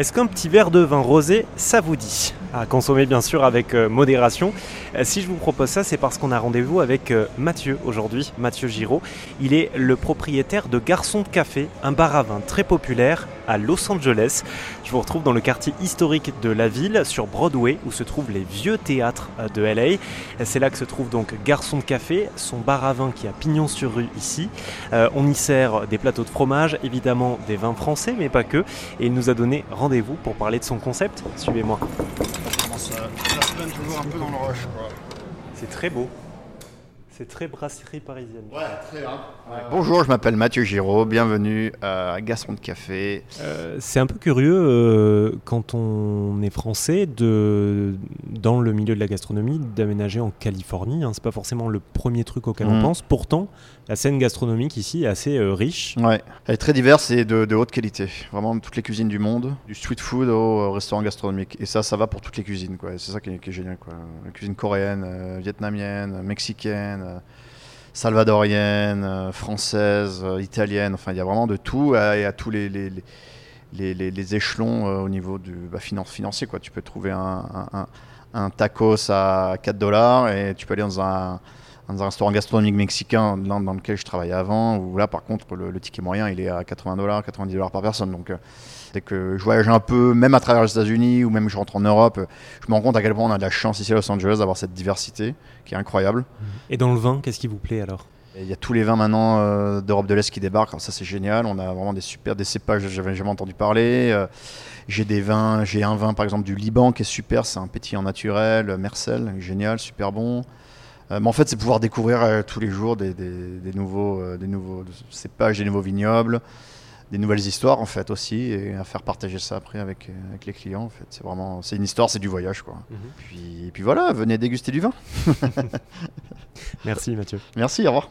Est-ce qu'un petit verre de vin rosé, ça vous dit? À consommer bien sûr avec euh, modération. Euh, si je vous propose ça, c'est parce qu'on a rendez-vous avec euh, Mathieu aujourd'hui, Mathieu Giraud. Il est le propriétaire de Garçon de Café, un bar à vin très populaire à Los Angeles. Je vous retrouve dans le quartier historique de la ville, sur Broadway, où se trouvent les vieux théâtres de LA. C'est là que se trouve donc Garçon de Café, son bar à vin qui a pignon sur rue ici. on y sert des plateaux de fromage, évidemment des vins français, mais pas que. Et il nous a donné rendez vous pour parler de son concept. Suivez-moi. toujours un peu dans le rush. C'est très beau. C'est très brasserie parisienne. Ouais, très bien. Bonjour, je m'appelle Mathieu Giraud, bienvenue à Gaston de Café. Euh, c'est un peu curieux euh, quand on est français de, dans le milieu de la gastronomie d'aménager en Californie. Hein. C'est pas forcément le premier truc auquel on mm. pense. Pourtant, la scène gastronomique ici est assez euh, riche. Ouais, elle est très diverse et de, haute qualité. Vraiment toutes les cuisines du monde, du street food au restaurant gastronomique. Et ça, ça va pour toutes les cuisines. C'est ça qui est, génial. Quoi. La cuisine coréenne, vietnamienne, mexicaine salvadorienne, euh, française, euh, italienne. Enfin, il y a vraiment de tout et à tous les, les, les, échelons euh, au niveau du bah, financier. Quoi. Tu peux trouver un, un, un, tacos à 4 dollars et tu peux aller dans un, dans un restaurant gastronomique mexicain dans, dans, lequel je travaillais avant, où là, par contre, le, ticket moyen, il est à 80 dollars, 90 dollars par personne. Donc, Dès que je voyage un peu, même à travers les États-Unis ou même je rentre en Europe, je me rends compte à quel point on a de la chance ici à Los Angeles d'avoir cette diversité qui est incroyable. Et dans le vin, qu'est-ce qui vous plaît alors? Il y a tous les vins maintenant euh, d'Europe de l'Est qui débarquent, ça c'est génial. On a vraiment des super des cépages, j'avais jamais entendu parler. Euh, j'ai des vins, j'ai un vin par exemple du Liban qui est super, c'est un pétillant naturel, Mercel, génial, super bon. Euh, mais en fait, c'est pouvoir découvrir tous les jours des, des nouveaux, des nouveaux cépages, des nouveaux vignobles des nouvelles histoires en fait aussi et à faire partager ça après avec, euh, avec les clients en fait. C'est vraiment c'est une histoire c'est du voyage quoi. Mhm. puis, et puis voilà venez déguster du vin. Merci Mathieu. Merci au revoir